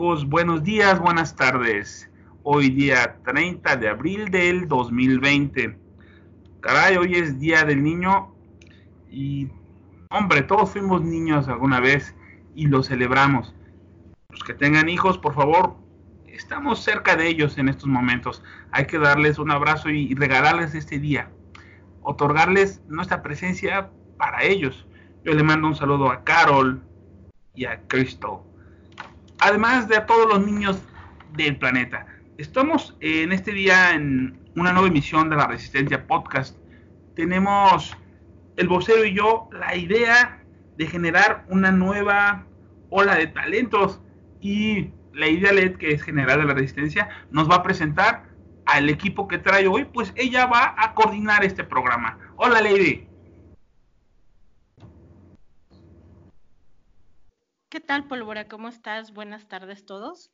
Buenos días, buenas tardes. Hoy día 30 de abril del 2020. Caray, hoy es Día del Niño y, hombre, todos fuimos niños alguna vez y lo celebramos. Los que tengan hijos, por favor, estamos cerca de ellos en estos momentos. Hay que darles un abrazo y regalarles este día. Otorgarles nuestra presencia para ellos. Yo le mando un saludo a Carol y a Cristo además de a todos los niños del planeta. Estamos en este día en una nueva emisión de la Resistencia Podcast. Tenemos el vocero y yo la idea de generar una nueva ola de talentos y la idea LED que es general de la Resistencia nos va a presentar al equipo que trae hoy, pues ella va a coordinar este programa. Hola Lady. ¿Qué tal, Pólvora? ¿Cómo estás? Buenas tardes todos.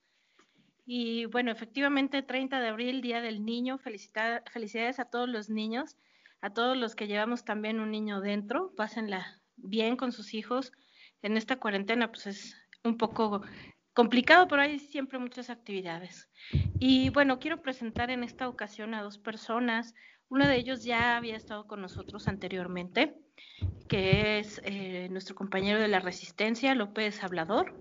Y bueno, efectivamente, 30 de abril, Día del Niño. felicidades a todos los niños, a todos los que llevamos también un niño dentro. Pásenla bien con sus hijos. En esta cuarentena, pues es un poco complicado, pero hay siempre muchas actividades. Y bueno, quiero presentar en esta ocasión a dos personas. Uno de ellos ya había estado con nosotros anteriormente que es eh, nuestro compañero de la Resistencia, López Hablador,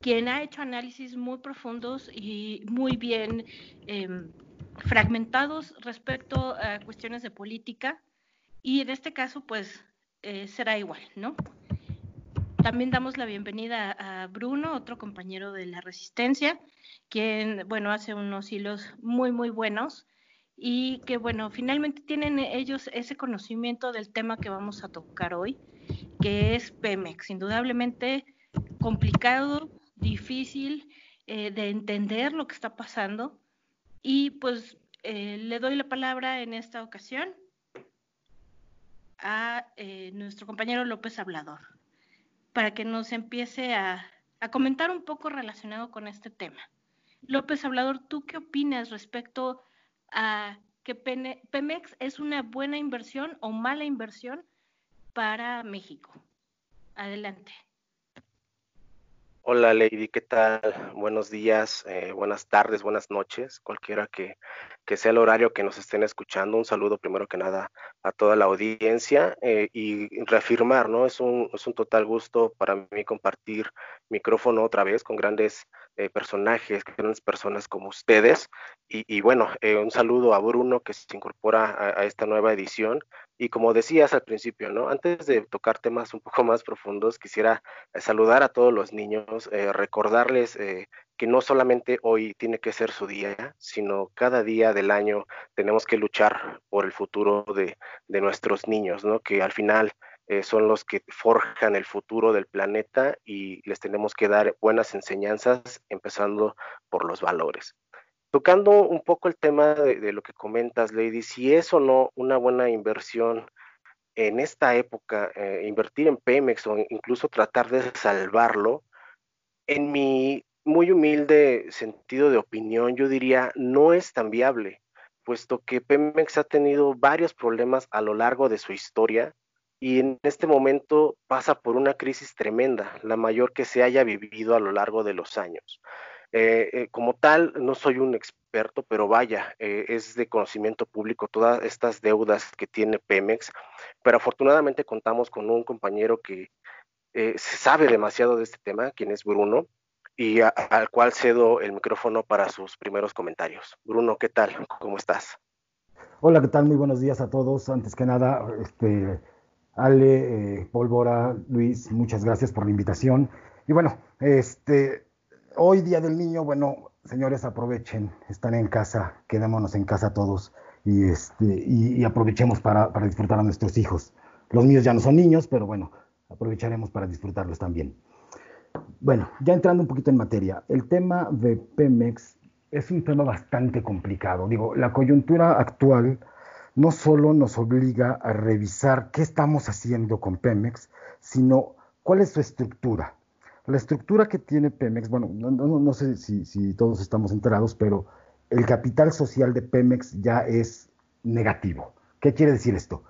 quien ha hecho análisis muy profundos y muy bien em, fragmentados respecto a cuestiones de política. Y en este caso, pues, eh, será igual, ¿no? También damos la bienvenida a Bruno, otro compañero de la Resistencia, quien, bueno, hace unos hilos muy, muy buenos y que bueno, finalmente tienen ellos ese conocimiento del tema que vamos a tocar hoy, que es Pemex, indudablemente complicado, difícil eh, de entender lo que está pasando y pues eh, le doy la palabra en esta ocasión a eh, nuestro compañero López Hablador para que nos empiece a, a comentar un poco relacionado con este tema. López Hablador, ¿tú qué opinas respecto a que Pemex es una buena inversión o mala inversión para México. Adelante. Hola Lady, ¿qué tal? Buenos días, eh, buenas tardes, buenas noches, cualquiera que, sea el horario que nos estén escuchando. Un saludo primero que nada a toda la audiencia eh, y reafirmar, ¿no? Es un, es un total gusto para mí compartir micrófono otra vez con grandes eh, personajes, grandes personas como ustedes. Y, bueno, eh, un saludo a Bruno que se incorpora a, esta nueva edición. Y como decías al principio, ¿no? Antes de tocar temas un poco más profundos, quisiera eh, saludar a todos los niños, recordarles que no solamente hoy tiene que ser su día, sino cada día del año tenemos que luchar por el futuro de, de nuestros niños, ¿no? Que al final eh, son los que forjan el futuro del planeta y les tenemos que dar buenas enseñanzas, empezando por los valores. Tocando un poco el tema de, lo que comentas, Lady, si es o no una buena inversión en esta época, eh, invertir en Pemex o incluso tratar de salvarlo, en mi muy humilde sentido de opinión, yo diría, no es tan viable, puesto que Pemex ha tenido varios problemas a lo largo de su historia y en este momento pasa por una crisis tremenda, la mayor que se haya vivido a lo largo de los años. Eh, eh, como tal, no soy un experto, pero vaya, eh, es de conocimiento público todas estas deudas que tiene Pemex, pero afortunadamente contamos con un compañero que sabe demasiado de este tema, quien es Bruno, y al cual cedo el micrófono para sus primeros comentarios. Bruno, ¿qué tal? ¿Cómo estás? Hola, ¿qué tal? Muy buenos días a todos. Antes que nada, este, Ale, eh, Pólvora, Luis, muchas gracias por la invitación. Y bueno, este, hoy Día del Niño, bueno, señores, aprovechen, están en casa, quedémonos en casa todos y, este, y, aprovechemos para, para, disfrutar a nuestros hijos. Los míos ya no son niños, pero bueno, aprovecharemos para disfrutarlos también. Bueno, ya entrando un poquito en materia, el tema de Pemex es un tema bastante complicado. Digo, la coyuntura actual no solo nos obliga a revisar qué estamos haciendo con Pemex, sino cuál es su estructura. La estructura que tiene Pemex, bueno, no, sé si, todos estamos enterados, pero el capital social de Pemex ya es negativo. ¿Qué quiere decir esto?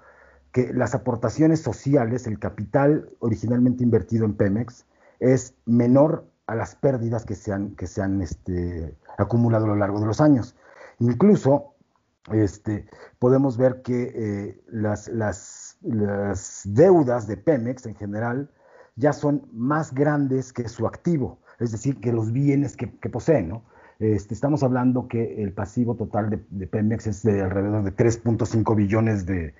Que las aportaciones sociales, el capital originalmente invertido en Pemex, es menor a las pérdidas que se han, este, acumulado a lo largo de los años. Incluso este, podemos ver que eh, las, las, las, deudas de Pemex en general ya son más grandes que su activo, es decir, que los bienes que, que poseen. ¿no? Este, estamos hablando que el pasivo total de, Pemex es de alrededor de 3.5 billones de,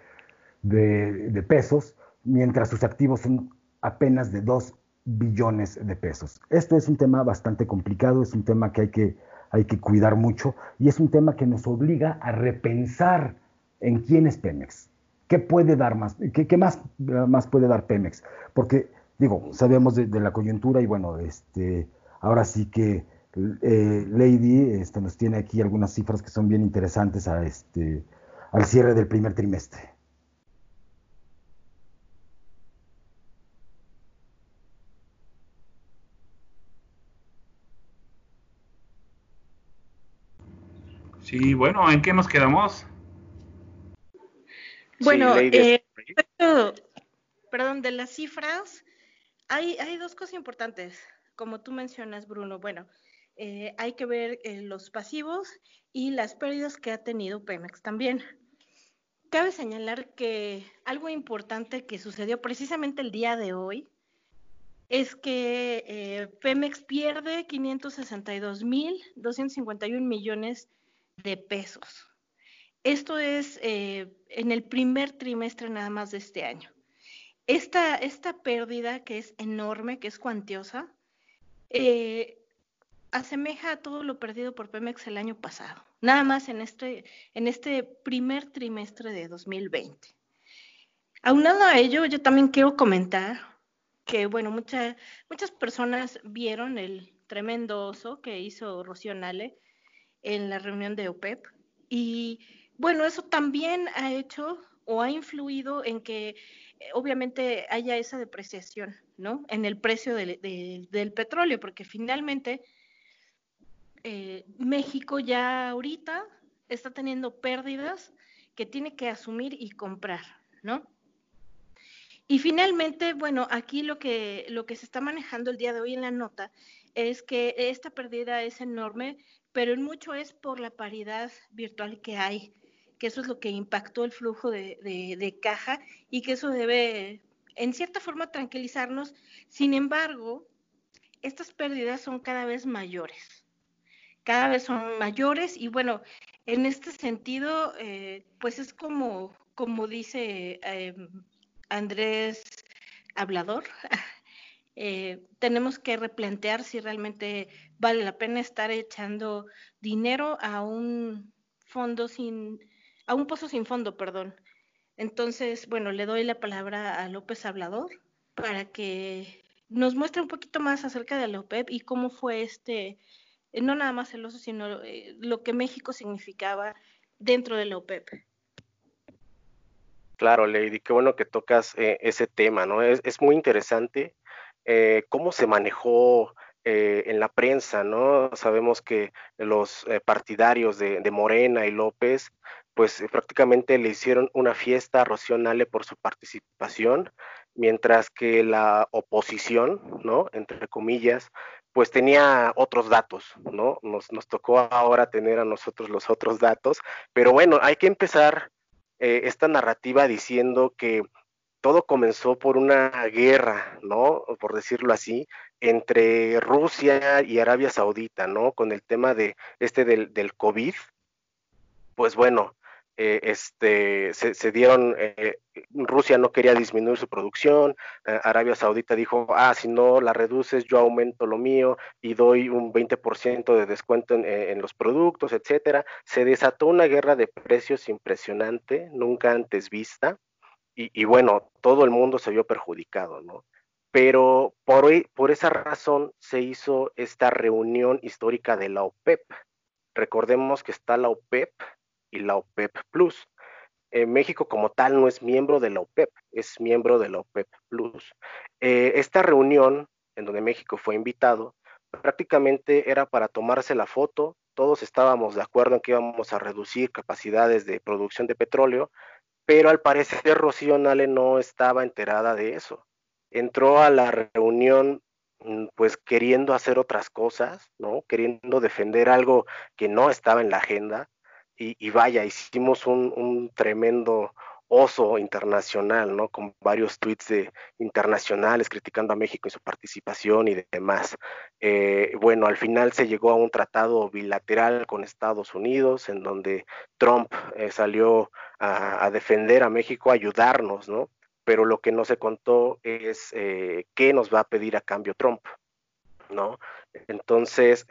de, pesos, mientras sus activos son apenas de 2 billones de pesos. Esto es un tema bastante complicado, es un tema que hay que, hay que cuidar mucho y es un tema que nos obliga a repensar en quién es Pemex. ¿Qué puede dar más? ¿Qué, más, más puede dar Pemex? Porque, digo, sabemos de, la coyuntura y bueno, este, ahora sí que eh, Lady este, nos tiene aquí algunas cifras que son bien interesantes a este, al cierre del primer trimestre. Sí, bueno, ¿en qué nos quedamos? Bueno, eh, perdón, de las cifras, hay, hay dos cosas importantes, como tú mencionas, Bruno. Bueno, eh, hay que ver eh, los pasivos y las pérdidas que ha tenido Pemex también. Cabe señalar que algo importante que sucedió precisamente el día de hoy es que Pemex pierde 562.251 millones de pesos. Esto es eh, en el primer trimestre nada más de este año. Esta, esta pérdida que es enorme, que es cuantiosa, eh, asemeja a todo lo perdido por Pemex el año pasado, nada más en este, en este primer trimestre de 2020. Aunado a ello, yo también quiero comentar que, bueno, muchas muchas personas vieron el tremendo oso que hizo Rocío Nale en la reunión de OPEP. Y bueno, eso también ha hecho o ha influido en que eh, obviamente haya esa depreciación, ¿no? En el precio del, petróleo, porque finalmente eh, México ya ahorita está teniendo pérdidas que tiene que asumir y comprar, ¿no? Y finalmente, bueno, aquí lo que, lo que se está manejando el día de hoy en la nota es que esta pérdida es enorme, pero en mucho es por la paridad virtual que hay, que eso es lo que impactó el flujo de, caja y que eso debe, en cierta forma, tranquilizarnos. Sin embargo, estas pérdidas son cada vez mayores, cada vez son mayores y bueno, en este sentido, eh, pues es como, como dice eh, Andrés Hablador, eh, tenemos que replantear si realmente vale la pena estar echando dinero a un fondo sin, a un pozo sin fondo, perdón. Entonces, bueno, le doy la palabra a López Hablador para que nos muestre un poquito más acerca de la OPEP y cómo fue este, eh, no nada más el oso, sino eh, lo que México significaba dentro de la OPEP. Claro, Lady, qué bueno que tocas ese tema, ¿no? Es, es muy interesante eh, cómo se manejó eh, en la prensa, ¿no? Sabemos que los eh, partidarios de, Morena y López, pues prácticamente le hicieron una fiesta a Rocío Nale por su participación, mientras que la oposición, ¿no? Entre comillas, pues tenía otros datos, ¿no? Nos, nos tocó ahora tener a nosotros los otros datos, pero bueno, hay que empezar esta narrativa diciendo que todo comenzó por una guerra, ¿no? Por decirlo así, entre Rusia y Arabia Saudita, ¿no? Con el tema de este del, COVID. Pues bueno, eh, este, se, dieron, eh, Rusia no quería disminuir su producción, eh, Arabia Saudita dijo, ah, si no la reduces, yo aumento lo mío y doy un 20% de descuento en, en, los productos, etcétera. Se desató una guerra de precios impresionante, nunca antes vista y, bueno, todo el mundo se vio perjudicado, ¿no? Pero por, por esa razón se hizo esta reunión histórica de la OPEP. Recordemos que está la OPEP y la OPEP Plus. Eh, México como tal no es miembro de la OPEP, es miembro de la OPEP Plus. Eh, esta reunión, en donde México fue invitado, prácticamente era para tomarse la foto, todos estábamos de acuerdo en que íbamos a reducir capacidades de producción de petróleo, pero al parecer Rocío Nale no estaba enterada de eso. Entró a la reunión mm, pues queriendo hacer otras cosas, ¿no? Queriendo defender algo que no estaba en la agenda. Y, vaya, hicimos un, tremendo oso internacional, ¿no? Con varios tweets de, internacionales criticando a México y su participación y demás. Eh, bueno, al final se llegó a un tratado bilateral con Estados Unidos, en donde Trump eh, salió a, defender a México, a ayudarnos, ¿no? Pero lo que no se contó es eh, qué nos va a pedir a cambio Trump, ¿no? Entonces,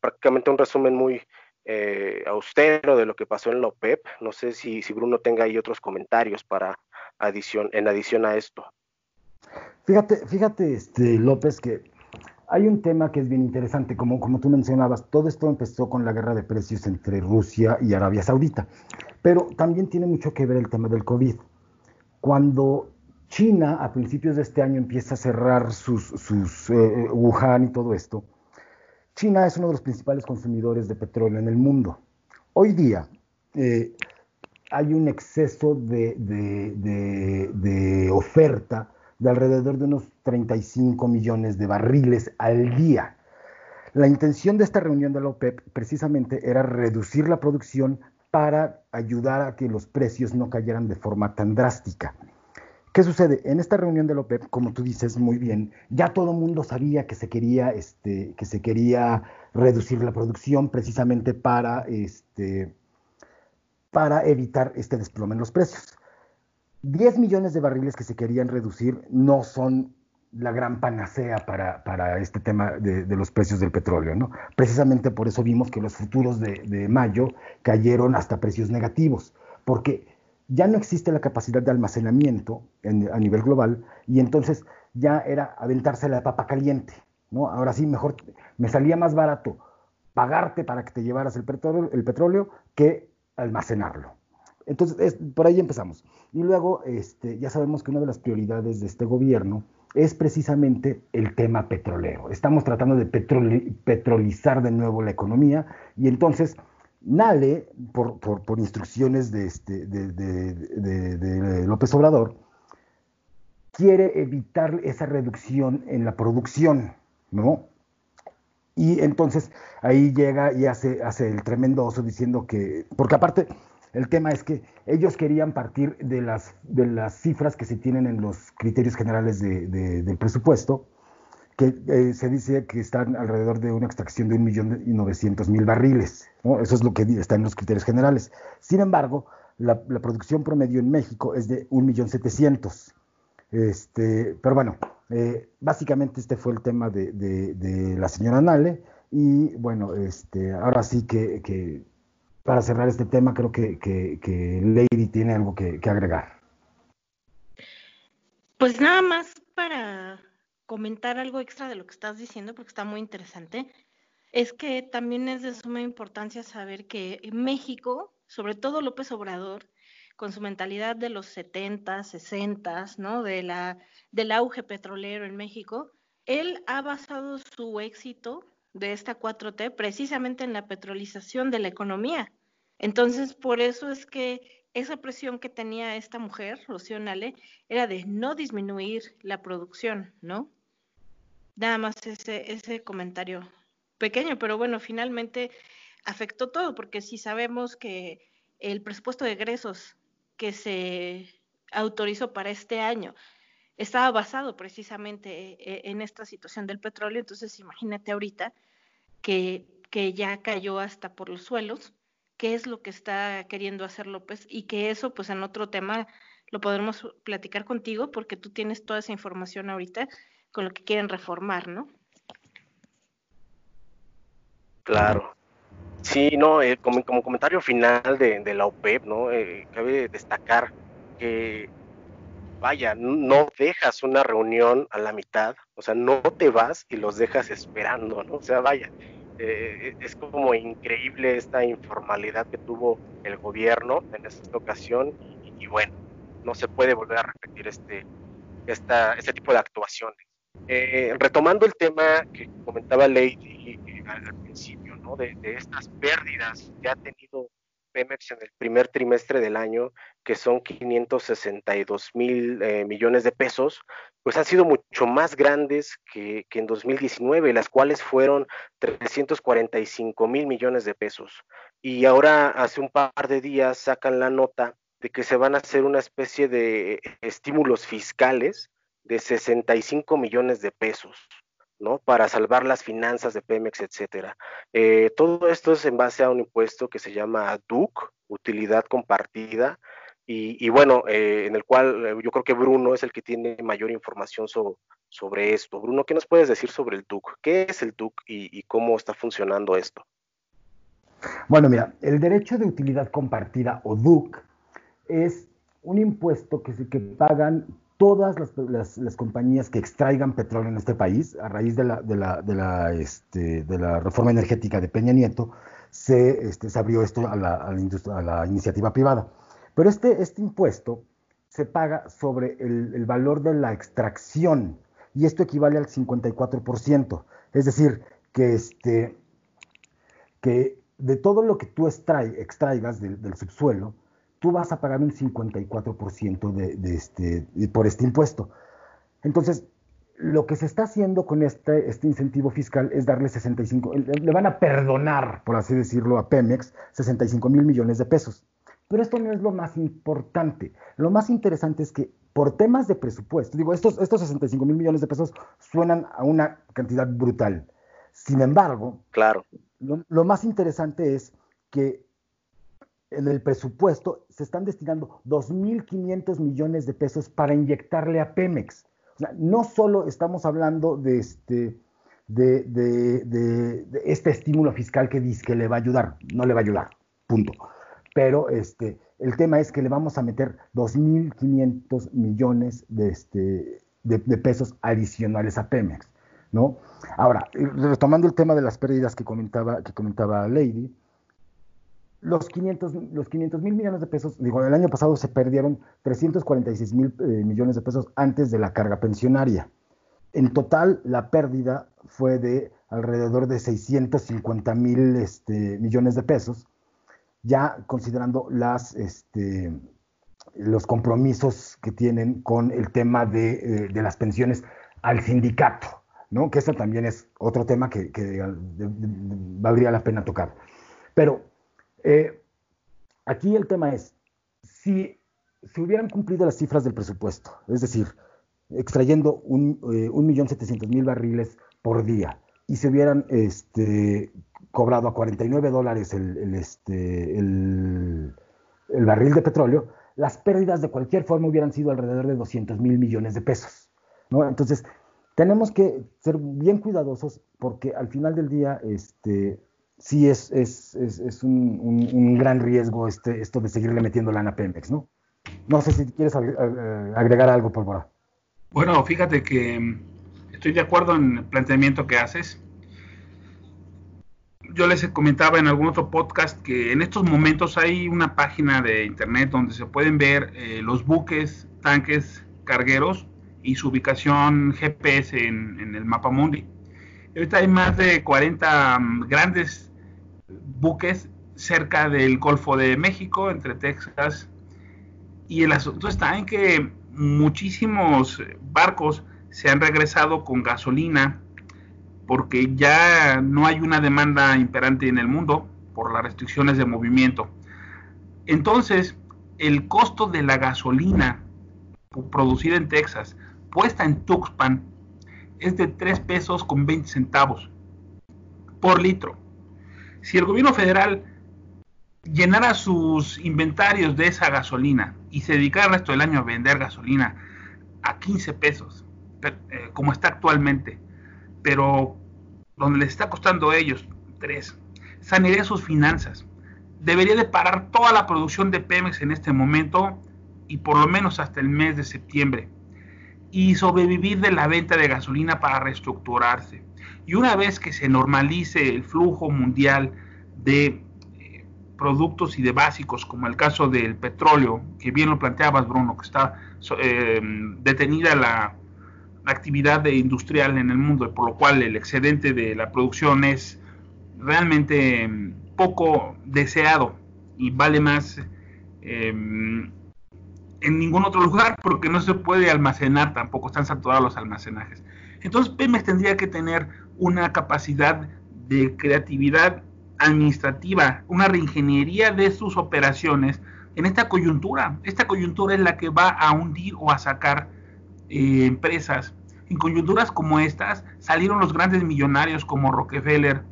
prácticamente un resumen muy, eh, austero de lo que pasó en la OPEP. No sé si, Bruno tenga ahí otros comentarios para adición, en adición a esto. Fíjate, fíjate, este, López, que hay un tema que es bien interesante, como, como tú mencionabas, todo esto empezó con la guerra de precios entre Rusia y Arabia Saudita, pero también tiene mucho que ver el tema del COVID. Cuando China a principios de este año empieza a cerrar sus, sus eh, Wuhan y todo esto, China es uno de los principales consumidores de petróleo en el mundo. Hoy día eh, hay un exceso de, oferta de alrededor de unos 35 millones de barriles al día. La intención de esta reunión de la OPEP precisamente era reducir la producción para ayudar a que los precios no cayeran de forma tan drástica. ¿Qué sucede? En esta reunión de la OPEP, como tú dices muy bien, ya todo el mundo sabía que se quería, este, que se quería reducir la producción precisamente para, este, para evitar este desplome en los precios. 10 millones de barriles que se querían reducir no son la gran panacea para, este tema de, los precios del petróleo, ¿no? Precisamente por eso vimos que los futuros de, de mayo cayeron hasta precios negativos, porque ya no existe la capacidad de almacenamiento a nivel global y entonces ya era aventarse la papa caliente, ¿no? Ahora sí, mejor, me salía más barato pagarte para que te llevaras el petróleo, el petróleo que almacenarlo. Entonces, por ahí empezamos. Y luego, este, ya sabemos que una de las prioridades de este gobierno es precisamente el tema petrolero. Estamos tratando de petrolizar de nuevo la economía y entonces Nale, por, instrucciones de, este, de, López Obrador, quiere evitar esa reducción en la producción, ¿no? Y entonces ahí llega y hace, hace el tremendo oso diciendo que, porque aparte el tema es que ellos querían partir de las, de las cifras que se tienen en los criterios generales del presupuesto, que eh, se dice que están alrededor de una extracción de 1.900.000 barriles. Eso es lo que está en los criterios generales. Sin embargo, la, producción promedio en México es de 1.700.000. Este, pero bueno, eh, básicamente este fue el tema de, la señora Nale. Y bueno, este, ahora sí que, para cerrar este tema, creo que, Lady tiene algo que agregar. Pues nada más para comentar algo extra de lo que estás diciendo, porque está muy interesante, es que también es de suma importancia saber que México, sobre todo López Obrador, con su mentalidad de los 70, 60, ¿no? De la, del auge petrolero en México, él ha basado su éxito de esta 4T precisamente en la petrolización de la economía. Entonces, por eso es que esa presión que tenía esta mujer, Rocío Nale, era de no disminuir la producción, ¿no? Nada más ese, ese comentario pequeño, pero bueno, finalmente afectó todo, porque si sabemos que el presupuesto de egresos que se autorizó para este año estaba basado precisamente eh, en esta situación del petróleo, entonces imagínate ahorita que, que ya cayó hasta por los suelos, qué es lo que está queriendo hacer López y que eso pues en otro tema lo podremos platicar contigo porque tú tienes toda esa información ahorita con lo que quieren reformar, ¿no? Claro. Sí, no, eh, como, comentario final de, la OPEP, ¿no? Eh, cabe destacar que, vaya, no dejas una reunión a la mitad, o sea, no te vas y los dejas esperando, ¿no? O sea, vaya, eh, es como increíble esta informalidad que tuvo el gobierno en esta ocasión y, bueno, no se puede volver a repetir este, esta, este tipo de actuaciones. Eh, retomando el tema que comentaba Lady eh, al, principio, ¿no? De, estas pérdidas que ha tenido Pemex en el primer trimestre del año, que son 562 mil eh, millones de pesos, pues han sido mucho más grandes que, que, en 2019, las cuales fueron 345 mil millones de pesos. Y ahora, hace un par de días, sacan la nota de que se van a hacer una especie de estímulos fiscales de 65 millones de pesos. Para salvar las finanzas de Pemex, etcétera. Eh, todo esto es en base a un impuesto que se llama DUC, utilidad compartida, y, bueno, eh, en el cual eh, yo creo que Bruno es el que tiene mayor información sobre esto. Bruno, ¿qué nos puedes decir sobre el DUC? ¿Qué es el DUC y, cómo está funcionando esto? Bueno, mira, el derecho de utilidad compartida o DUC es un impuesto que, que pagan todas las, compañías que extraigan petróleo en este país, a raíz de la, de la, de la, este, de la reforma energética de Peña Nieto, se, este, se abrió esto a la, a la, a la iniciativa privada. Pero este, este impuesto se paga sobre el, el, valor de la extracción y esto equivale al 54%. Es decir, que, este, que de todo lo que tú extraigas del subsuelo, tú vas a pagar un 54% de, de este, por este impuesto. Entonces, lo que se está haciendo con este, este incentivo fiscal es darle 65, le van a perdonar, por así decirlo, a Pemex 65 mil millones de pesos. Pero esto no es lo más importante. Lo más interesante es que por temas de presupuesto, digo, estos, estos 65 mil millones de pesos suenan a una cantidad brutal. Sin embargo, claro. lo, lo más interesante es que en el presupuesto se están destinando 2.500 millones de pesos para inyectarle a Pemex. O sea, no solo estamos hablando de este, de, este estímulo fiscal que dice que le va a ayudar, no le va a ayudar, punto. Pero este, el tema es que le vamos a meter 2.500 millones de, este, de, pesos adicionales a Pemex, ¿no? Ahora, retomando el tema de las pérdidas que comentaba, que comentaba Lady, los 500 los 500 mil millones de pesos, digo, el año pasado se perdieron 346 mil eh, millones de pesos antes de la carga pensionaria. En total, la pérdida fue de alrededor de 650 mil este, millones de pesos, ya considerando las, este, los compromisos que tienen con el tema de, eh, las pensiones al sindicato, ¿no? que eso también es otro tema que, que valdría la pena tocar. Pero eh, aquí el tema es, si se hubieran cumplido las cifras del presupuesto, es decir, extrayendo un, eh, millón setecientos mil barriles por día y se hubieran este, cobrado a 49 dólares el, este, el, el, barril de petróleo, las pérdidas de cualquier forma hubieran sido alrededor de 200 mil millones de pesos. Entonces, tenemos que ser bien cuidadosos porque al final del día este, sí es, es, es, un, gran riesgo este, esto de seguirle metiendo lana a Pemex, ¿no? No sé si quieres agregar algo, Pólvora. Bueno, fíjate que mm, estoy de acuerdo en el planteamiento que haces. Yo les comentaba en algún otro podcast que en estos momentos hay una página de internet donde se pueden ver eh, los buques, tanques, cargueros y su ubicación GPS en, en el mapa mundi. Ahorita hay más de 40 mm, grandes buques cerca del Golfo de México, entre Texas. Y el asunto está en que muchísimos barcos se han regresado con gasolina porque ya no hay una demanda imperante en el mundo por las restricciones de movimiento. Entonces, el costo de la gasolina producida en Texas, puesta en Tuxpan, es de 3 pesos con 20 centavos por litro. Si el gobierno federal llenara sus inventarios de esa gasolina y se dedicara el resto del año a vender gasolina a 15 pesos, eh, como está actualmente, pero donde les está costando a ellos 3, sanearía sus finanzas. Debería de parar toda la producción de Pemex en este momento y por lo menos hasta el mes de septiembre y sobrevivir de la venta de gasolina para reestructurarse. Y una vez que se normalice el flujo mundial de eh, productos y de básicos, como el caso del petróleo, que bien lo planteabas, Bruno, que está eh, detenida la, actividad de industrial en el mundo, por lo cual el excedente de la producción es realmente mm, poco deseado y vale más em, en ningún otro lugar porque no se puede almacenar tampoco, están saturados los almacenajes. Entonces Pemex tendría que tener una capacidad de creatividad administrativa, una reingeniería de sus operaciones en esta coyuntura. Esta coyuntura es la que va a hundir o a sacar eh, empresas. En coyunturas como estas salieron los grandes millonarios como Rockefeller.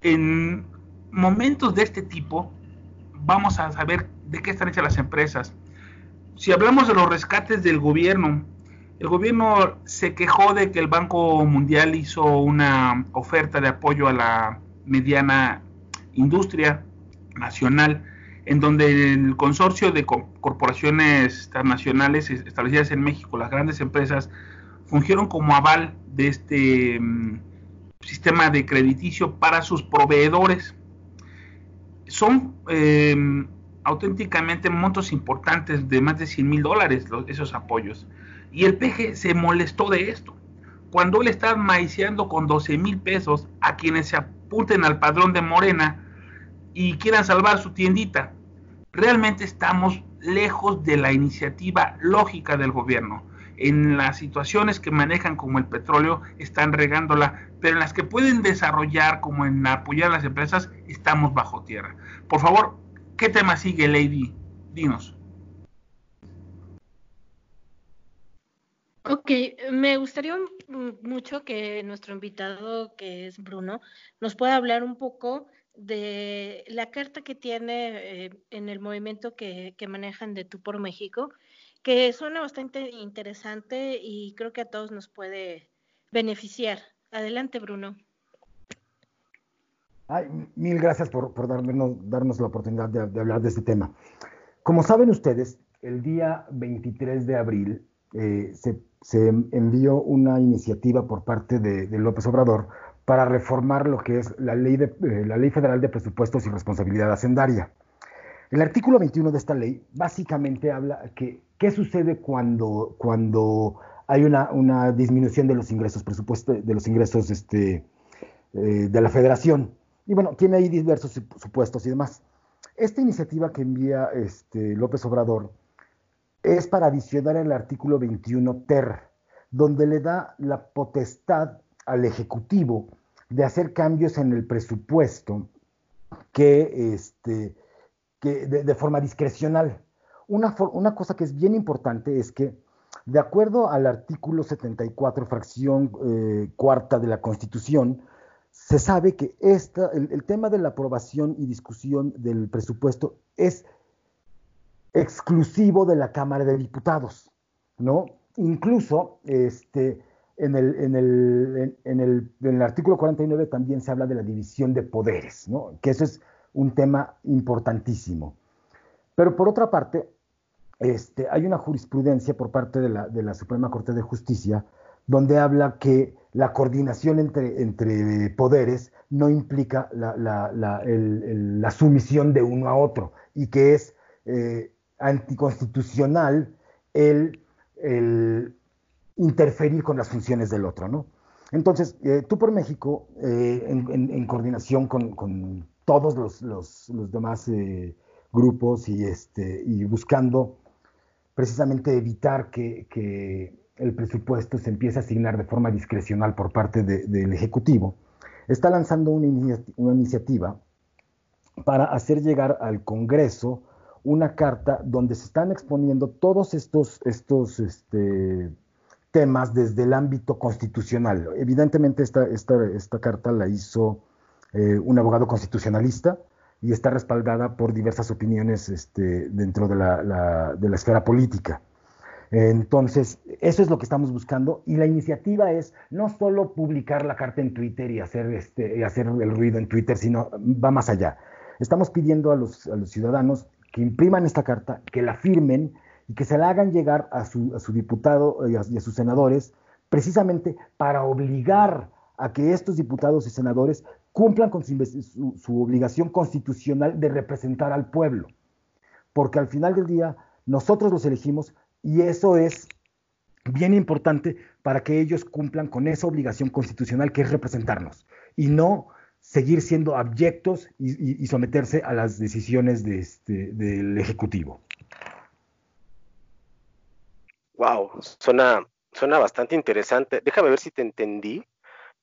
En momentos de este tipo vamos a saber de qué están hechas las empresas. Si hablamos de los rescates del gobierno, el gobierno se quejó de que el Banco Mundial hizo una oferta de apoyo a la mediana industria nacional, en donde el consorcio de corporaciones transnacionales establecidas en México, las grandes empresas, fungieron como aval de este mm, sistema de crediticio para sus proveedores. Son em, auténticamente montos importantes de más de 100 mil dólares esos apoyos. Y el PG se molestó de esto. Cuando él está maiciando con 12 mil pesos a quienes se apunten al padrón de Morena y quieran salvar su tiendita, realmente estamos lejos de la iniciativa lógica del gobierno. En las situaciones que manejan como el petróleo están regándola, pero en las que pueden desarrollar como en apoyar a las empresas estamos bajo tierra. Por favor, ¿qué tema sigue, Lady? Dinos. Ok, me gustaría mucho que nuestro invitado, que es Bruno, nos pueda hablar un poco de la carta que tiene eh, en el movimiento que, manejan de Tú por México, que suena bastante interesante y creo que a todos nos puede beneficiar. Adelante, Bruno. mil gracias por, darnos, la oportunidad de, de hablar de este tema. Como saben ustedes, el día 23 de abril eh, se, envió una iniciativa por parte de, López Obrador para reformar lo que es la ley, de, eh, la ley Federal de Presupuestos y Responsabilidad Hacendaria. El artículo 21 de esta ley básicamente habla que qué sucede cuando, cuando hay una, una disminución de los ingresos de los ingresos este, eh, de la federación. Y bueno, tiene ahí diversos supuestos y demás. Esta iniciativa que envía este, López Obrador es para adicionar el artículo 21 ter, donde le da la potestad al Ejecutivo de hacer cambios en el presupuesto que, este, que de, forma discrecional. Una, una, cosa que es bien importante es que, de acuerdo al artículo 74, fracción eh, cuarta de la Constitución, se sabe que esta, el, el tema de la aprobación y discusión del presupuesto es exclusivo de la Cámara de Diputados, ¿no? Incluso este, en, el, en, el, en, el, en el artículo 49 también se habla de la división de poderes, ¿no? Que eso es un tema importantísimo. Pero por otra parte, este, hay una jurisprudencia por parte de la, de la, Suprema Corte de Justicia donde habla que la coordinación entre, entre poderes no implica la, la, la, sumisión de uno a otro y que es eh, anticonstitucional el, interferir con las funciones del otro, ¿no? Entonces, eh, tú por México, eh, en, coordinación con, todos los, demás eh, grupos y, este, y buscando precisamente evitar que, el presupuesto se empiece a asignar de forma discrecional por parte del Ejecutivo, está lanzando una iniciativa para hacer llegar al Congreso una carta donde se están exponiendo todos estos, estos este, temas desde el ámbito constitucional. Evidentemente esta, esta, esta carta la hizo eh, un abogado constitucionalista y está respaldada por diversas opiniones este, dentro de la, de la esfera política. Entonces, eso es lo que estamos buscando y la iniciativa es no solo publicar la carta en Twitter y hacer, este, y hacer el ruido en Twitter, sino va más allá. Estamos pidiendo a los, a los ciudadanos que impriman esta carta, que la firmen y que se la hagan llegar a su, diputado y a, sus senadores, precisamente para obligar a que estos diputados y senadores cumplan con su, obligación constitucional de representar al pueblo. Porque al final del día nosotros los elegimos y eso es bien importante para que ellos cumplan con esa obligación constitucional que es representarnos y no seguir siendo abyectos y, someterse a las decisiones de este, del Ejecutivo. Wow, suena, suena bastante interesante. Déjame ver si te entendí.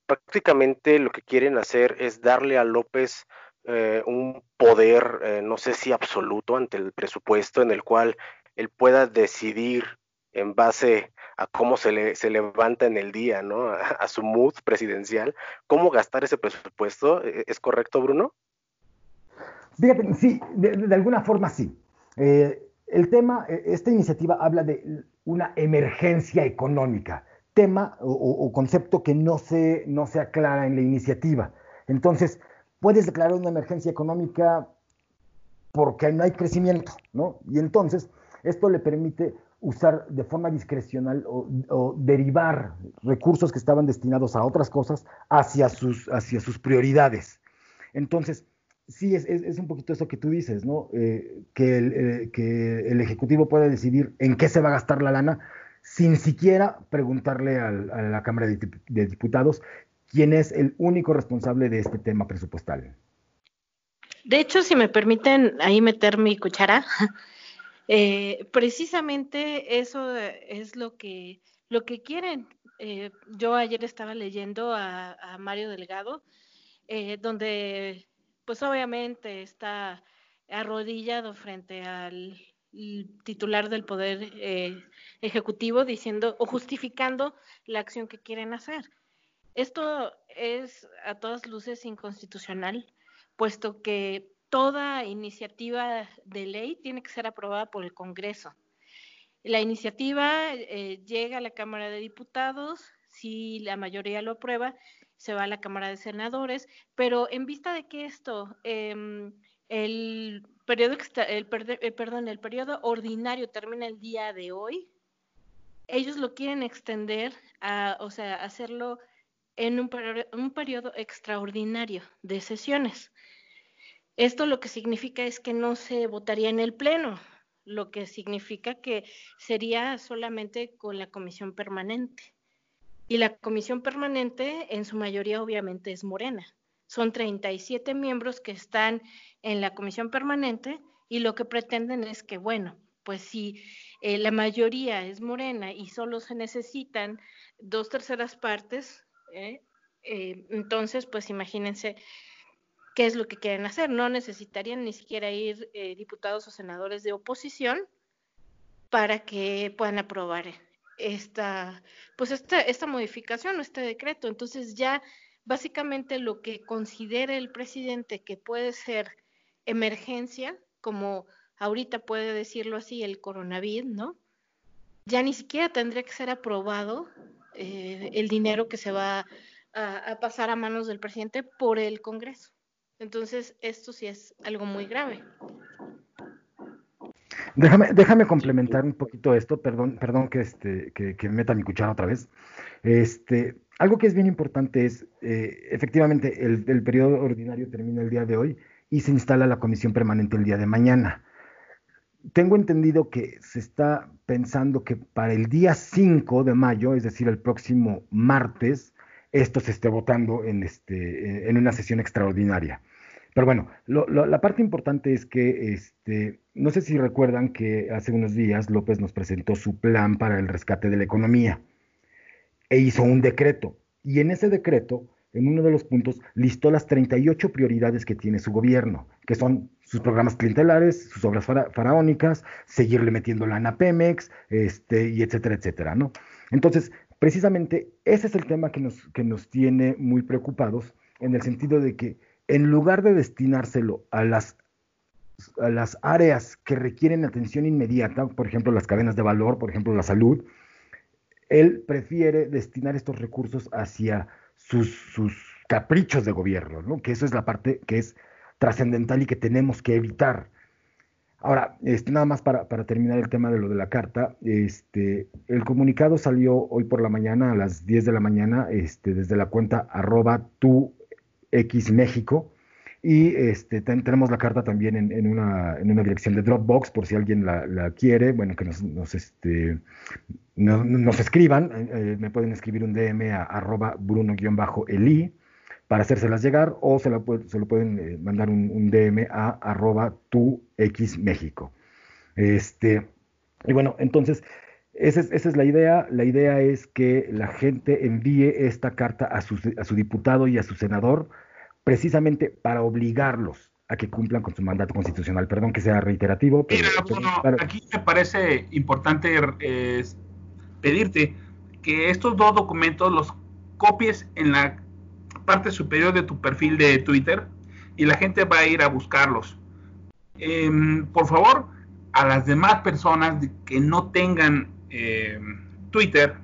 Prácticamente lo que quieren hacer es darle a López eh, un poder, eh, no sé si absoluto, ante el presupuesto en el cual él pueda decidir en base cómo se, le, se levanta en el día, ¿no? A, su mood presidencial, cómo gastar ese presupuesto. ¿E, ¿Es correcto, Bruno? Fíjate, sí, de, alguna forma sí. Eh, el tema, esta iniciativa habla de una emergencia económica, tema o, concepto que no se, no se aclara en la iniciativa. Entonces, puedes declarar una emergencia económica porque no hay crecimiento, ¿no? Y entonces, esto le permite usar de forma discrecional o, derivar recursos que estaban destinados a otras cosas hacia sus, hacia sus prioridades. Entonces, sí, es, un poquito eso que tú dices, ¿no? Eh, que, el, eh, que, el, Ejecutivo puede decidir en qué se va a gastar la lana sin siquiera preguntarle a la Cámara de, de Diputados quién es el único responsable de este tema presupuestal. De hecho, si me permiten ahí meter mi cuchara, eh, precisamente eso es lo que, lo que quieren. Eh, yo ayer estaba leyendo a, Mario Delgado, eh, donde pues obviamente está arrodillado frente al titular del Poder Ejecutivo diciendo o justificando la acción que quieren hacer. Esto es a todas luces inconstitucional, puesto que toda iniciativa de ley tiene que ser aprobada por el Congreso. La iniciativa eh, llega a la Cámara de Diputados, si la mayoría lo aprueba, se va a la Cámara de Senadores, pero en vista de que esto, em, el, periodo, el, eh, perdón, el periodo ordinario termina el día de hoy, ellos lo quieren extender, a, o sea, hacerlo en un, un periodo extraordinario de sesiones. Esto lo que significa es que no se votaría en el Pleno, lo que significa que sería solamente con la comisión permanente. Y la comisión permanente en su mayoría obviamente es morena. Son 37 miembros que están en la comisión permanente y lo que pretenden es que, bueno, pues si eh, la mayoría es morena y solo se necesitan dos terceras partes, ¿eh? Eh, entonces, pues imagínense qué es lo que quieren hacer. No necesitarían ni siquiera ir eh, diputados o senadores de oposición para que puedan aprobar esta, pues esta, esta modificación o este decreto. Entonces ya básicamente lo que considere el presidente que puede ser emergencia, como ahorita puede decirlo así el coronavirus, ¿no? Ya ni siquiera tendría que ser aprobado eh, el dinero que se va a pasar a manos del presidente por el Congreso. Entonces, esto sí es algo muy grave. Déjame, déjame complementar un poquito esto, perdón, perdón que, este, que, meta mi cuchara otra vez. Este, algo que es bien importante es, eh, efectivamente, el, el, periodo ordinario termina el día de hoy y se instala la comisión permanente el día de mañana. Tengo entendido que se está pensando que para el día 5 de mayo, es decir, el próximo martes, esto se esté votando en, este, en una sesión extraordinaria. Pero bueno, la parte importante es que, este, no sé si recuerdan que hace unos días López nos presentó su plan para el rescate de la economía e hizo un decreto. Y en ese decreto, en uno de los puntos, listó las 38 prioridades que tiene su gobierno, que son sus programas clientelares, sus obras faraónicas, seguirle metiendo la ANAPEMEX, este, y etcétera, etcétera, ¿no? Entonces, precisamente ese es el tema que nos, que nos tiene muy preocupados, en el sentido de que en lugar de destinárselo a las, a las áreas que requieren atención inmediata, por ejemplo, las cadenas de valor, por ejemplo, la salud, él prefiere destinar estos recursos hacia sus, sus caprichos de gobierno, ¿no? que eso es la parte que es trascendental y que tenemos que evitar. Ahora, este, nada más para, para, terminar el tema de lo de la carta, este, el comunicado salió hoy por la mañana a las 10 de la mañana este, desde la cuenta arroba tu X México. Y este, tenemos la carta también en, una, dirección de Dropbox, por si alguien la, quiere, bueno, que nos, este, nos, escriban, eh, me pueden escribir un DM a arroba bruno-eli, para hacérselas llegar o se, lo pueden eh, mandar un, DM a arroba tu X México. Este, y bueno, entonces, esa es, la idea. La idea es que la gente envíe esta carta a su, a su diputado y a su senador precisamente para obligarlos a que cumplan con su mandato constitucional. Perdón que sea reiterativo. Pero, aquí me parece importante eh, pedirte que estos dos documentos los copies en la parte superior de tu perfil de Twitter y la gente va a ir a buscarlos. Em, por favor, a las demás personas que no tengan em, Twitter,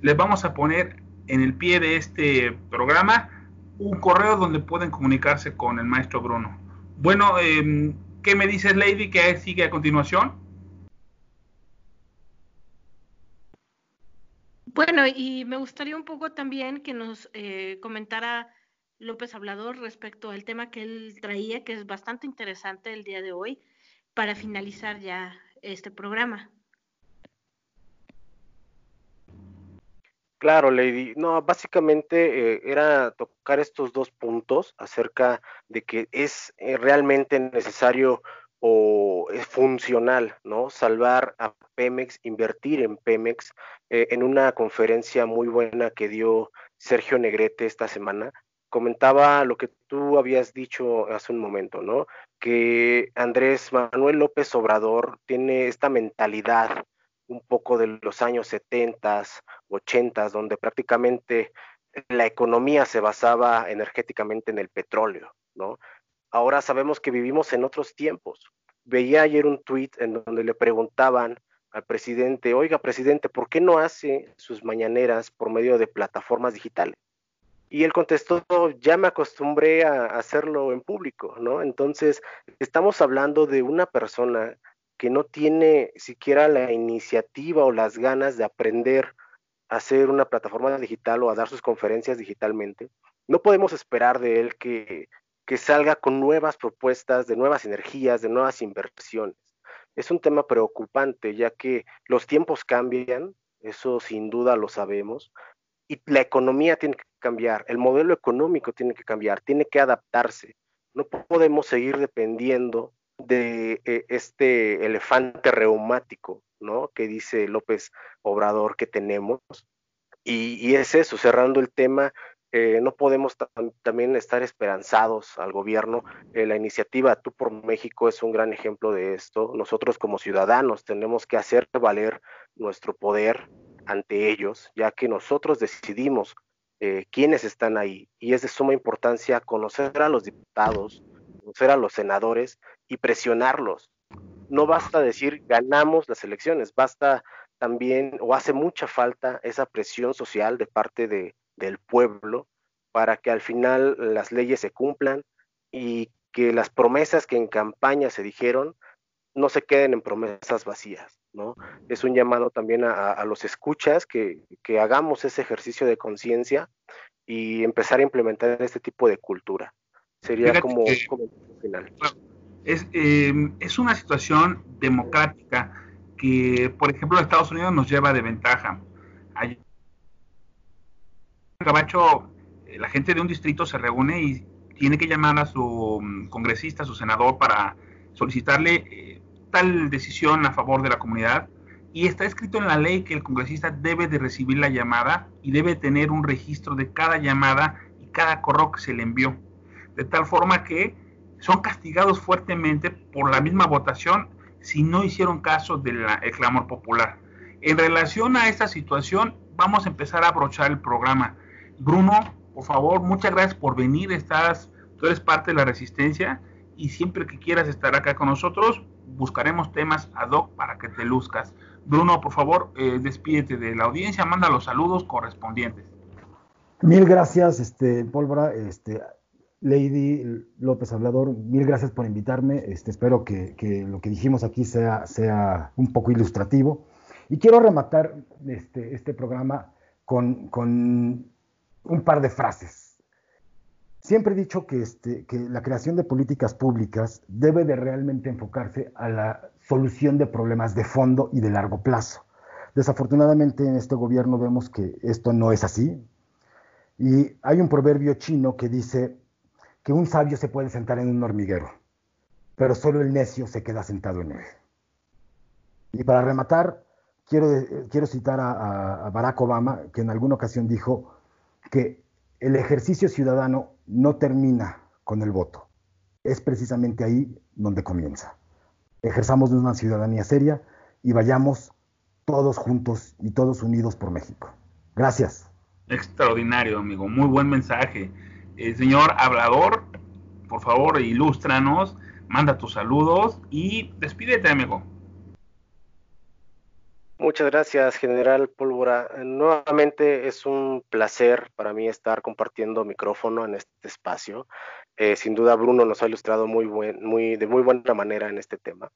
les vamos a poner en el pie de este programa un correo donde pueden comunicarse con el maestro Bruno. Bueno, em, ¿qué me dices, Lady, que sigue a continuación? Bueno, y me gustaría un poco también que nos eh, comentara López Hablador respecto al tema que él traía, que es bastante interesante el día de hoy, para finalizar ya este programa. Claro, Lady. No, básicamente eh, era tocar estos dos puntos acerca de que es eh, realmente necesario o es funcional, ¿no? Salvar a Pemex, invertir en Pemex. Eh, en una conferencia muy buena que dio Sergio Negrete esta semana, comentaba lo que tú habías dicho hace un momento, ¿no? Que Andrés Manuel López Obrador tiene esta mentalidad un poco de los años 70, 80, donde prácticamente la economía se basaba energéticamente en el petróleo, ¿no? Ahora sabemos que vivimos en otros tiempos. Veía ayer un tuit en donde le preguntaban al presidente, oiga, presidente, ¿por qué no hace sus mañaneras por medio de plataformas digitales? Y él contestó, ya me acostumbré a hacerlo en público, ¿no? Entonces, estamos hablando de una persona que no tiene siquiera la iniciativa o las ganas de aprender a hacer una plataforma digital o a dar sus conferencias digitalmente, no podemos esperar de él que, que salga con nuevas propuestas, de nuevas energías, de nuevas inversiones. Es un tema preocupante, ya que los tiempos cambian, eso sin duda lo sabemos, y la economía tiene que cambiar, el modelo económico tiene que cambiar, tiene que adaptarse. No podemos seguir dependiendo de eh, este elefante reumático, ¿no? Que dice López Obrador que tenemos. Y, es eso, cerrando el tema, eh, no podemos también estar esperanzados al gobierno. Eh, la iniciativa Tú por México es un gran ejemplo de esto. Nosotros como ciudadanos tenemos que hacer valer nuestro poder ante ellos, ya que nosotros decidimos quiénes están ahí. Y es de suma importancia conocer a los diputados, conocer a los senadores y presionarlos. No basta decir ganamos las elecciones, basta también o hace mucha falta esa presión social de parte de, del pueblo para que al final las leyes se cumplan y que las promesas que en campaña se dijeron no se queden en promesas vacías, ¿no? Es un llamado también a, los escuchas que, que, hagamos ese ejercicio de conciencia y empezar a implementar este tipo de cultura. Sería como, como final es, eh, es una situación democrática que, por ejemplo, Estados Unidos nos lleva de ventaja. En Gabacho, eh, la gente de un distrito se reúne y tiene que llamar a su mm, congresista, a su senador, para solicitarle eh, tal decisión a favor de la comunidad. Y está escrito en la ley que el congresista debe de recibir la llamada y debe tener un registro de cada llamada y cada correo que se le envió. De tal forma que son castigados fuertemente por la misma votación si no hicieron caso del clamor popular. En relación a esta situación, vamos a empezar a abrochar el programa. Bruno, por favor, muchas gracias por venir. Estás, tú eres parte de la resistencia y siempre que quieras estar acá con nosotros, buscaremos temas ad hoc para que te luzcas. Bruno, por favor, eh, despídete de la audiencia, manda los saludos correspondientes. Mil gracias, este, Pólvora. Este, Lady López Hablador, mil gracias por invitarme. Este, espero que, lo que dijimos aquí sea, un poco ilustrativo. Y quiero rematar este, este programa con, un par de frases. Siempre he dicho que, este, que la creación de políticas públicas debe de realmente enfocarse a la solución de problemas de fondo y de largo plazo. Desafortunadamente en este gobierno vemos que esto no es así. Y hay un proverbio chino que dice que un sabio se puede sentar en un hormiguero, pero solo el necio se queda sentado en él. Y para rematar, quiero, quiero citar a, a Barack Obama, que en alguna ocasión dijo que el ejercicio ciudadano no termina con el voto. Es precisamente ahí donde comienza. Ejerzamos una ciudadanía seria y vayamos todos juntos y todos unidos por México. Gracias. Extraordinario, amigo. Muy buen mensaje. El señor hablador, por favor, ilústranos, manda tus saludos y despídete, amigo. Muchas gracias, General Pólvora. Nuevamente es un placer para mí estar compartiendo micrófono en este espacio. Eh, sin duda, Bruno nos ha ilustrado muy de muy buena manera en este tema.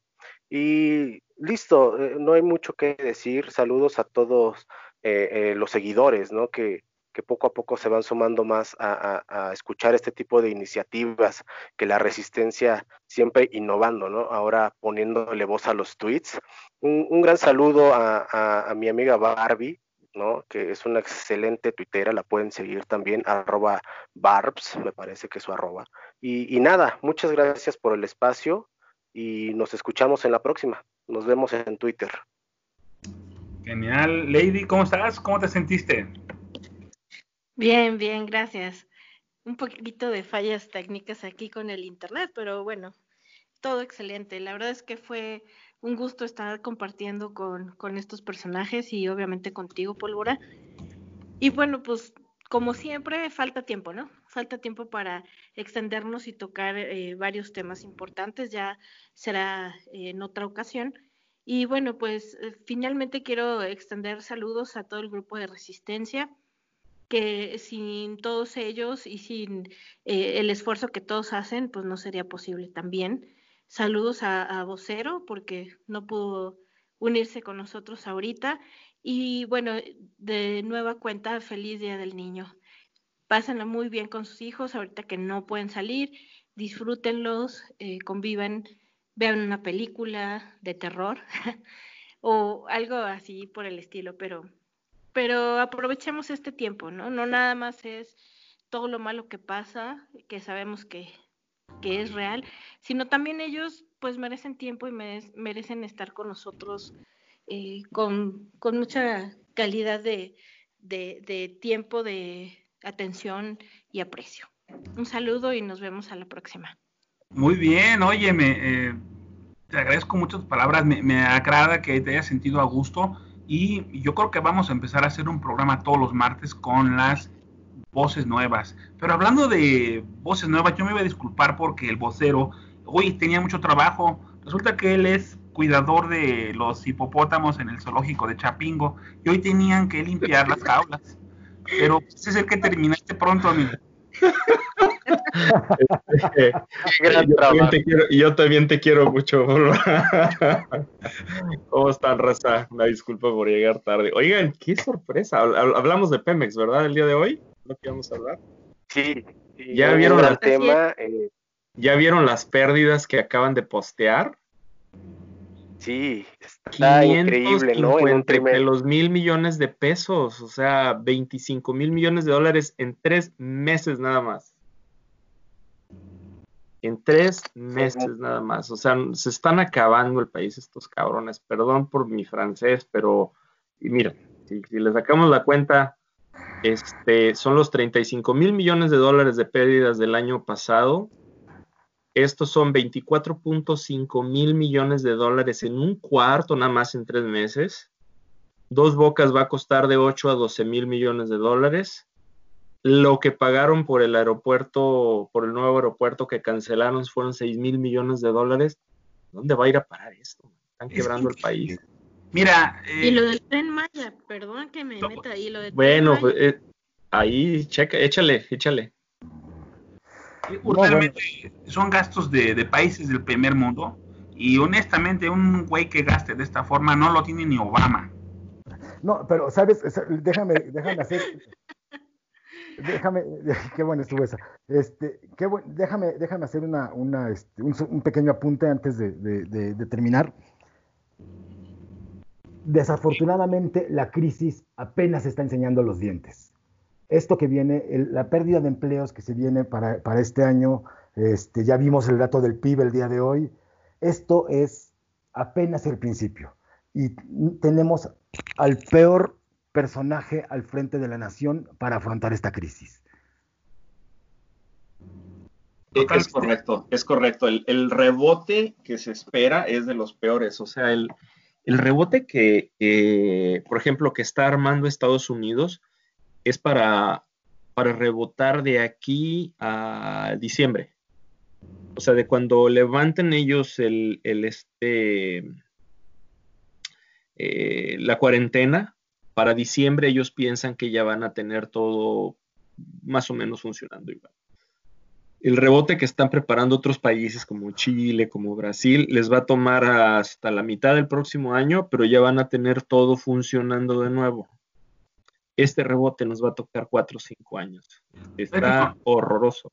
Y listo, eh, no hay mucho que decir. Saludos a todos eh, los seguidores, ¿no? Que, que poco a poco se van sumando más a, escuchar este tipo de iniciativas, que la resistencia siempre innovando, ¿no? Ahora poniéndole voz a los tweets. Un, gran saludo a, mi amiga Barbie, ¿no? Que es una excelente tuitera, la pueden seguir también, arroba Barbs, me parece que es su arroba. Y, y nada, muchas gracias por el espacio y nos escuchamos en la próxima. Nos vemos en Twitter. Genial. Lady, ¿cómo estás? ¿Cómo te sentiste? Bien, bien, gracias. Un poquito de fallas técnicas aquí con el internet, pero bueno, todo excelente. La verdad es que fue un gusto estar compartiendo con, estos personajes y obviamente contigo, Pólvora. Y bueno, pues como siempre, falta tiempo, ¿no? Falta tiempo para extendernos y tocar eh, varios temas importantes, ya será eh, en otra ocasión. Y bueno, pues eh, finalmente quiero extender saludos a todo el grupo de resistencia que sin todos ellos y sin eh, el esfuerzo que todos hacen, pues no sería posible también. Saludos a, Vocero porque no pudo unirse con nosotros ahorita. Y bueno, de nueva cuenta, feliz Día del Niño. Pásenlo muy bien con sus hijos ahorita que no pueden salir, disfrútenlos, eh, convivan, vean una película de terror o algo así por el estilo, pero pero aprovechemos este tiempo, ¿no? No nada más es todo lo malo que pasa, que sabemos que, que es real, sino también ellos pues merecen tiempo y merecen estar con nosotros eh, con, con, mucha calidad de, de, tiempo, de atención y aprecio. Un saludo y nos vemos a la próxima. Muy bien, óyeme, eh, te agradezco muchas palabras, me, me agrada que te hayas sentido a gusto y yo creo que vamos a empezar a hacer un programa todos los martes con las voces nuevas. Pero hablando de voces nuevas, yo me voy a disculpar porque el vocero hoy tenía mucho trabajo. Resulta que él es cuidador de los hipopótamos en el zoológico de Chapingo y hoy tenían que limpiar las jaulas. Pero ese es el que terminaste pronto, amigo. y yo también te quiero mucho. ¿Cómo están, raza? Una disculpa por llegar tarde. Oigan, qué sorpresa. Hablamos de Pemex, ¿verdad? El día de hoy, lo que vamos a hablar. Sí. ¿Ya vieron el tema? Eh, ¿Ya vieron las pérdidas que acaban de postear? Sí, está increíble, ¿no? de los mil millones de pesos, o sea, 25 mil millones de dólares en tres meses nada más. En tres meses nada más. O sea, se están acabando el país estos cabrones. Perdón por mi francés, pero y mira, si, si le sacamos la cuenta, este, son los 35 mil millones de dólares de pérdidas del año pasado estos son 24.5 mil millones de dólares en un cuarto nada más en tres meses. Dos Bocas va a costar de 8 a 12 mil millones de dólares. Lo que pagaron por el aeropuerto, por el nuevo aeropuerto que cancelaron fueron 6 mil millones de dólares. ¿Dónde va a ir a parar esto? Están quebrando el país. Mira. y lo del tren Maya, perdón que me meta ahí. Lo del bueno, pues, eh, ahí, checa, échale, échale son gastos de, países del primer mundo y honestamente un güey que gaste de esta forma no lo tiene ni Obama. No, pero sabes, déjame, déjame hacer, déjame, qué bueno estuvo esa. Este, qué déjame, déjame hacer una, una este, un, pequeño apunte antes de, terminar. Desafortunadamente, la crisis apenas está enseñando los dientes. esto que viene, la pérdida de empleos que se viene para, este año, este, ya vimos el dato del PIB el día de hoy, esto es apenas el principio. Y tenemos al peor personaje al frente de la nación para afrontar esta crisis. Es correcto, es correcto. El, rebote que se espera es de los peores. O sea, el, rebote que, por ejemplo, que está armando Estados Unidos es para, para rebotar de aquí a diciembre. O sea, de cuando levanten ellos el, este, eh, la cuarentena, para diciembre ellos piensan que ya van a tener todo más o menos funcionando igual el rebote que están preparando otros países como Chile, como Brasil, les va a tomar hasta la mitad del próximo año, pero ya van a tener todo funcionando de nuevo. Este rebote nos va a tocar cuatro o cinco años. Está horroroso.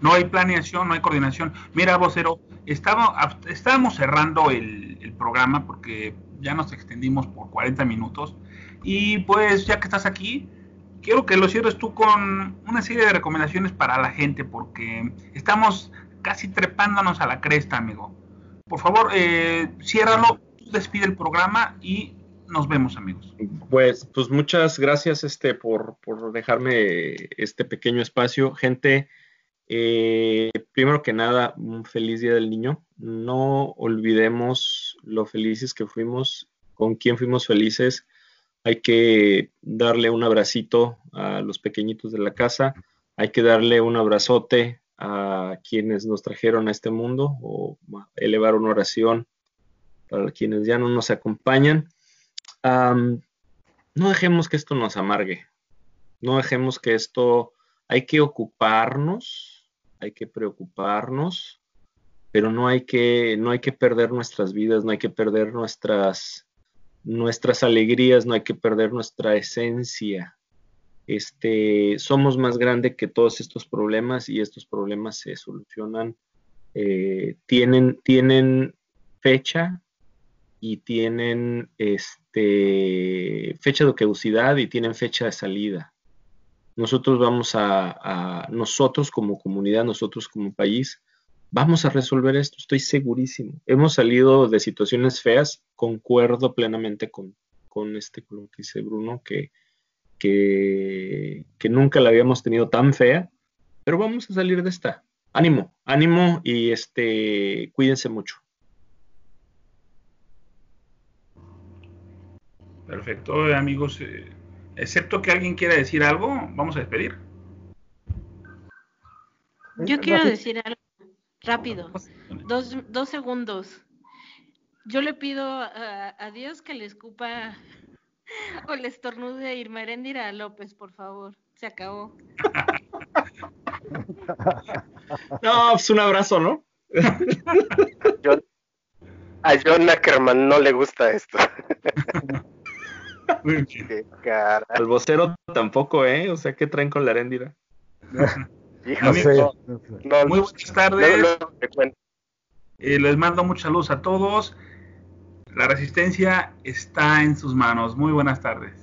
No hay planeación, no hay coordinación. Mira, vocero, estábamos, cerrando el, el programa porque ya nos extendimos por 40 minutos. Y pues ya que estás aquí, quiero que lo cierres tú con una serie de recomendaciones para la gente, porque estamos casi trepándonos a la cresta, amigo. Por favor, eh, ciérralo, despide el programa y nos vemos, amigos. Pues, pues muchas gracias este, por, dejarme este pequeño espacio. Gente, eh, primero que nada, un feliz Día del Niño. No olvidemos lo felices que fuimos, con quién fuimos felices hay que darle un abracito a los pequeñitos de la casa, hay que darle un abrazote a quienes nos trajeron a este mundo o elevar una oración para quienes ya no nos acompañan. no dejemos que esto nos amargue, no dejemos que esto, hay que ocuparnos, hay que preocuparnos, pero no hay que, no hay que perder nuestras vidas, no hay que perder nuestras, nuestras alegrías, no hay que perder nuestra esencia. Este, somos más grandes que todos estos problemas y estos problemas se solucionan, eh, tienen, tienen fecha y tienen este, fecha de caducidad y tienen fecha de salida. Nosotros vamos a nosotros como comunidad, nosotros como país, Vamos a resolver esto, estoy segurísimo. Hemos salido de situaciones feas, concuerdo plenamente con, con este con lo que dice Bruno, que, que, que nunca la habíamos tenido tan fea, pero vamos a salir de esta. Ánimo, ánimo y este cuídense mucho. Perfecto, amigos. Eh, excepto que alguien quiera decir algo, vamos a despedir. Yo quiero decir algo. Rápido, dos, dos segundos. Yo le pido a, Dios que le escupa o le estornude a Irma Heréndira a López, por favor. Se acabó. No, pues un abrazo, ¿no? a John Ackerman no le gusta esto. Al vocero tampoco, ¿eh? O sea, ¿qué traen con la Heréndira? muy buenas tardes. Eh, les mando mucha luz a todos. La resistencia está en sus manos. Muy buenas tardes.